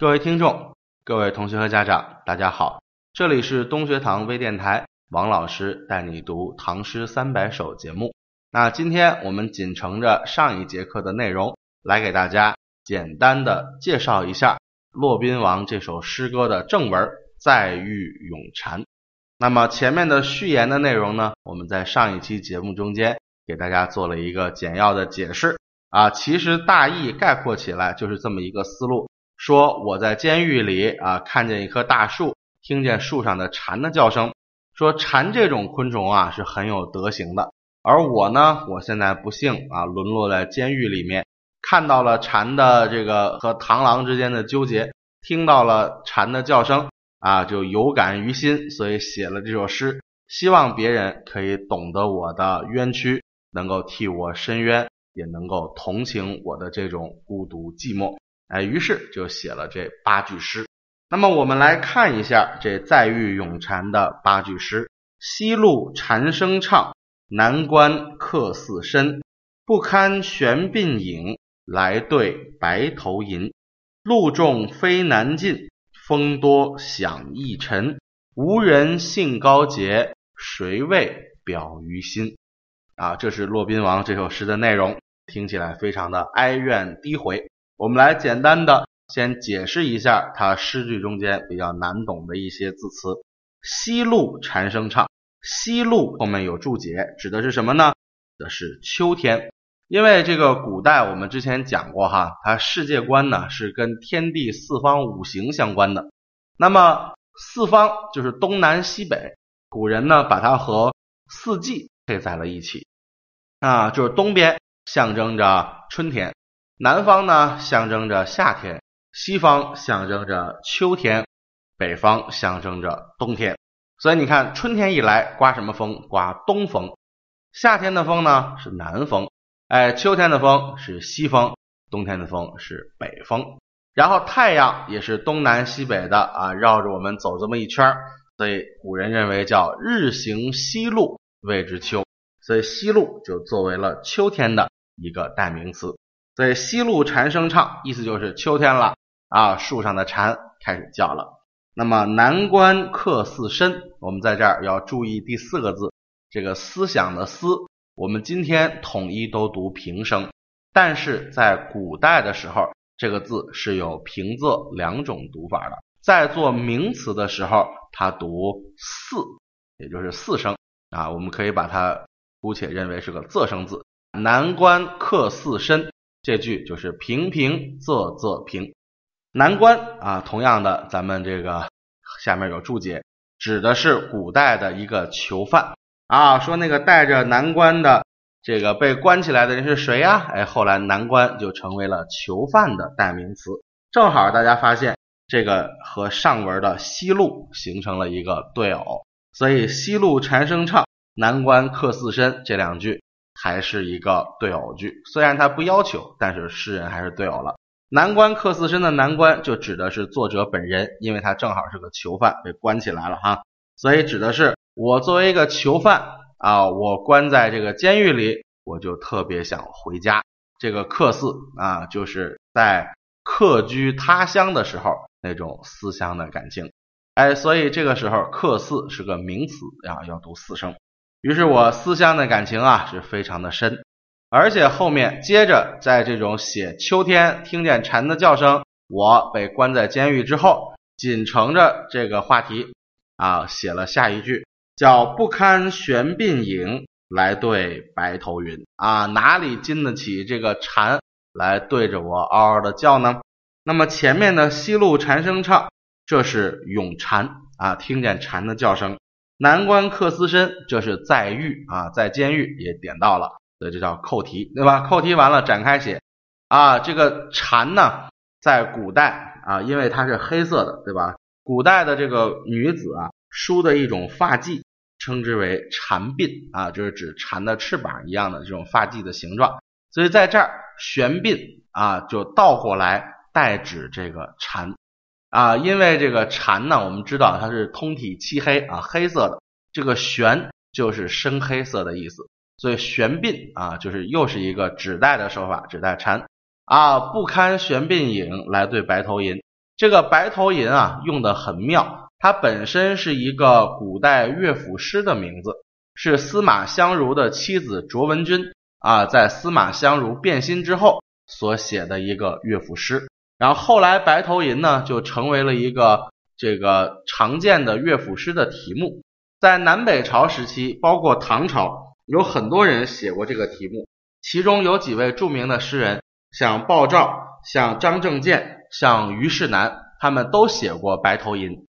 各位听众、各位同学和家长，大家好，这里是东学堂微电台，王老师带你读《唐诗三百首》节目。那今天我们仅承着上一节课的内容，来给大家简单的介绍一下骆宾王这首诗歌的正文《再遇咏蝉》。那么前面的序言的内容呢，我们在上一期节目中间给大家做了一个简要的解释啊，其实大意概括起来就是这么一个思路。说我在监狱里啊，看见一棵大树，听见树上的蝉的叫声。说蝉这种昆虫啊是很有德行的，而我呢，我现在不幸啊沦落在监狱里面，看到了蝉的这个和螳螂之间的纠结，听到了蝉的叫声啊，就有感于心，所以写了这首诗，希望别人可以懂得我的冤屈，能够替我伸冤，也能够同情我的这种孤独寂寞。哎，于是就写了这八句诗。那么我们来看一下这再遇咏蝉的八句诗：西路蝉声唱，南关客似深。不堪悬鬓影，来对白头吟。路重飞难进，风多响易沉。无人信高洁，谁为表于心？啊，这是骆宾王这首诗的内容，听起来非常的哀怨低回。我们来简单的先解释一下它诗句中间比较难懂的一些字词。西路蝉声唱，西路后面有注解，指的是什么呢？指的是秋天。因为这个古代我们之前讲过哈，它世界观呢是跟天地四方五行相关的。那么四方就是东南西北，古人呢把它和四季配在了一起啊，就是东边象征着春天。南方呢，象征着夏天；西方象征着秋天；北方象征着冬天。所以你看，春天一来，刮什么风？刮东风。夏天的风呢是南风，哎，秋天的风是西风，冬天的风是北风。然后太阳也是东南西北的啊，绕着我们走这么一圈所以古人认为叫日行西路谓之秋，所以西路就作为了秋天的一个代名词。所以西路蝉声唱，意思就是秋天了啊，树上的蝉开始叫了。那么南关客似深，我们在这儿要注意第四个字，这个思想的思，我们今天统一都读平声，但是在古代的时候，这个字是有平仄两种读法的，在做名词的时候，它读四，也就是四声啊，我们可以把它姑且认为是个仄声字。南关客似深。这句就是平平仄仄平，南关啊，同样的，咱们这个下面有注解，指的是古代的一个囚犯啊。说那个带着南关的这个被关起来的人是谁呀？哎，后来南关就成为了囚犯的代名词。正好大家发现这个和上文的西路形成了一个对偶，所以西路蝉声唱，南关客似深这两句。还是一个对偶句，虽然它不要求，但是诗人还是对偶了。南关客似深的南关就指的是作者本人，因为他正好是个囚犯，被关起来了哈，所以指的是我作为一个囚犯啊，我关在这个监狱里，我就特别想回家。这个客似啊，就是在客居他乡的时候那种思乡的感情，哎，所以这个时候客似是个名词啊，要读四声。于是我思乡的感情啊是非常的深，而且后面接着在这种写秋天听见蝉的叫声，我被关在监狱之后，紧承着这个话题啊写了下一句，叫不堪悬鬓影，来对白头云啊哪里经得起这个蝉来对着我嗷嗷的叫呢？那么前面的西路蝉声唱，这是咏蝉啊，听见蝉的叫声。南关客似深，这是在狱啊，在监狱也点到了，所以这叫扣题，对吧？扣题完了展开写啊，这个蝉呢，在古代啊，因为它是黑色的，对吧？古代的这个女子啊，梳的一种发髻，称之为蝉鬓啊，就是指蝉的翅膀一样的这种发髻的形状，所以在这儿悬鬓啊，就倒过来代指这个蝉。啊，因为这个蝉呢，我们知道它是通体漆黑啊，黑色的。这个玄就是深黑色的意思，所以玄鬓啊，就是又是一个指代的手法，指代蝉啊。不堪玄鬓影，来对白头吟。这个白头吟啊，用的很妙，它本身是一个古代乐府诗的名字，是司马相如的妻子卓文君啊，在司马相如变心之后所写的一个乐府诗。然后后来白头吟呢，就成为了一个这个常见的乐府诗的题目。在南北朝时期，包括唐朝，有很多人写过这个题目，其中有几位著名的诗人，像鲍照、像张正健。像虞世南，他们都写过《白头吟》。《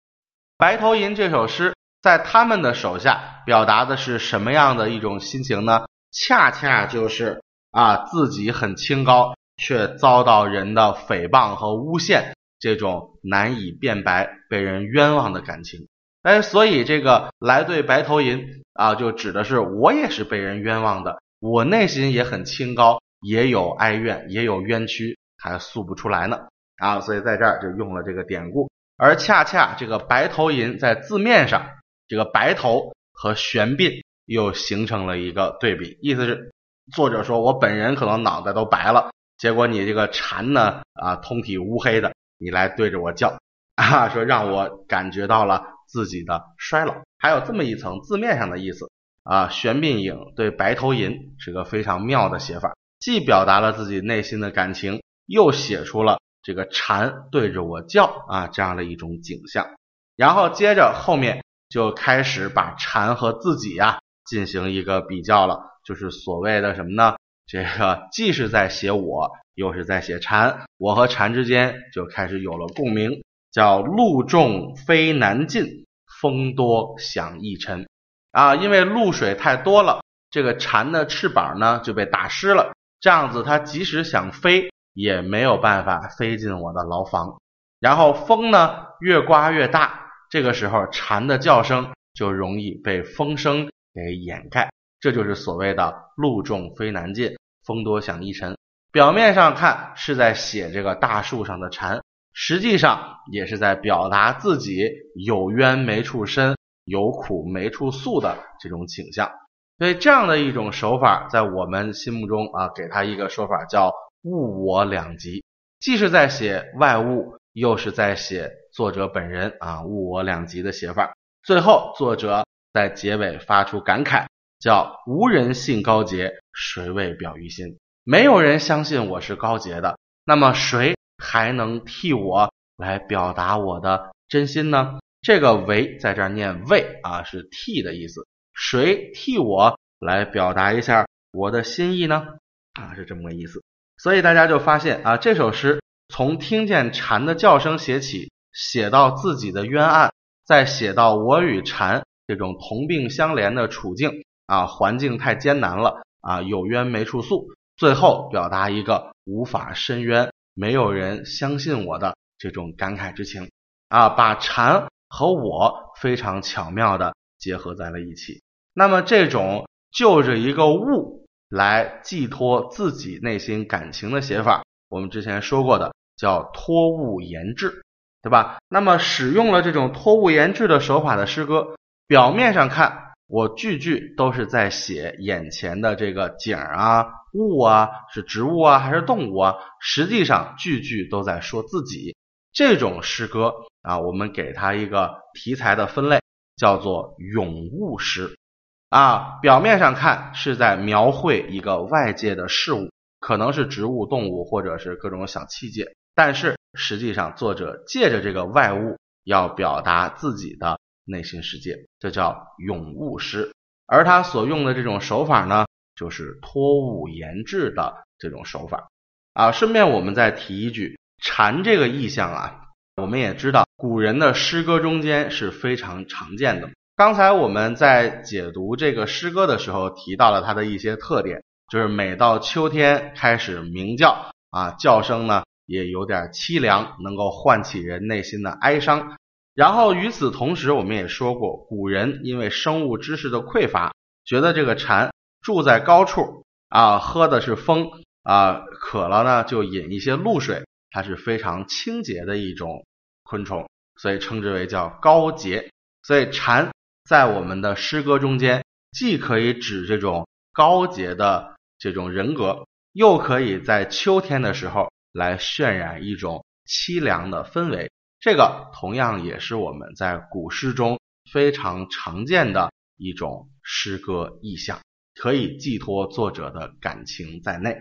白头吟》这首诗在他们的手下表达的是什么样的一种心情呢？恰恰就是啊，自己很清高，却遭到人的诽谤和诬陷，这种难以辩白、被人冤枉的感情。哎，所以这个来对《白头吟》啊，就指的是我也是被人冤枉的，我内心也很清高，也有哀怨，也有冤屈，还诉不出来呢。啊，所以在这儿就用了这个典故，而恰恰这个白头吟在字面上，这个白头和玄鬓又形成了一个对比，意思是作者说我本人可能脑袋都白了，结果你这个蝉呢啊通体乌黑的，你来对着我叫 啊，说让我感觉到了自己的衰老，还有这么一层字面上的意思啊，玄鬓影对白头吟是个非常妙的写法，既表达了自己内心的感情，又写出了。这个蝉对着我叫啊，这样的一种景象，然后接着后面就开始把蝉和自己呀进行一个比较了，就是所谓的什么呢？这个既是在写我，又是在写蝉，我和蝉之间就开始有了共鸣，叫露重飞难进，风多响易沉啊，因为露水太多了，这个蝉的翅膀呢就被打湿了，这样子它即使想飞。也没有办法飞进我的牢房，然后风呢越刮越大，这个时候蝉的叫声就容易被风声给掩盖，这就是所谓的露重非难进，风多响易沉。表面上看是在写这个大树上的蝉，实际上也是在表达自己有冤没处伸，有苦没处诉的这种倾向。所以这样的一种手法，在我们心目中啊，给他一个说法叫。物我两极，既是在写外物，又是在写作者本人啊，物我两极的写法。最后，作者在结尾发出感慨，叫“无人信高洁，谁为表于心？”没有人相信我是高洁的，那么谁还能替我来表达我的真心呢？这个“为”在这儿念“为”啊，是替的意思。谁替我来表达一下我的心意呢？啊，是这么个意思。所以大家就发现啊，这首诗从听见蝉的叫声写起，写到自己的冤案，再写到我与蝉这种同病相怜的处境啊，环境太艰难了啊，有冤没处诉，最后表达一个无法伸冤，没有人相信我的这种感慨之情啊，把蝉和我非常巧妙的结合在了一起。那么这种就着一个物。来寄托自己内心感情的写法，我们之前说过的叫托物言志，对吧？那么使用了这种托物言志的手法的诗歌，表面上看我句句都是在写眼前的这个景啊、物啊，是植物啊还是动物啊？实际上句句都在说自己。这种诗歌啊，我们给它一个题材的分类，叫做咏物诗。啊，表面上看是在描绘一个外界的事物，可能是植物、动物，或者是各种小器械，但是实际上作者借着这个外物，要表达自己的内心世界，这叫咏物诗。而他所用的这种手法呢，就是托物言志的这种手法。啊，顺便我们再提一句，蝉这个意象啊，我们也知道，古人的诗歌中间是非常常见的。刚才我们在解读这个诗歌的时候提到了它的一些特点，就是每到秋天开始鸣叫啊，叫声呢也有点凄凉，能够唤起人内心的哀伤。然后与此同时，我们也说过，古人因为生物知识的匮乏，觉得这个蝉住在高处啊，喝的是风啊，渴了呢就饮一些露水，它是非常清洁的一种昆虫，所以称之为叫高洁。所以蝉。在我们的诗歌中间，既可以指这种高洁的这种人格，又可以在秋天的时候来渲染一种凄凉的氛围，这个同样也是我们在古诗中非常常见的一种诗歌意象，可以寄托作者的感情在内。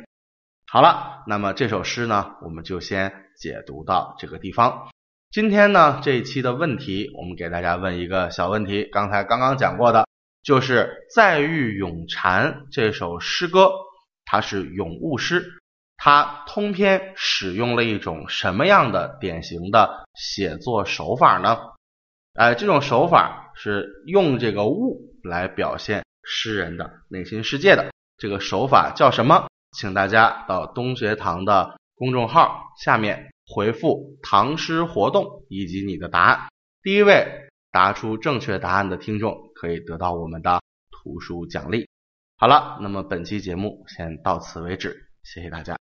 好了，那么这首诗呢，我们就先解读到这个地方。今天呢，这一期的问题，我们给大家问一个小问题。刚才刚刚讲过的，就是《再遇咏蝉》这首诗歌，它是咏物诗，它通篇使用了一种什么样的典型的写作手法呢？哎，这种手法是用这个物来表现诗人的内心世界的。这个手法叫什么？请大家到东学堂的公众号下面。回复唐诗活动以及你的答案，第一位答出正确答案的听众可以得到我们的图书奖励。好了，那么本期节目先到此为止，谢谢大家。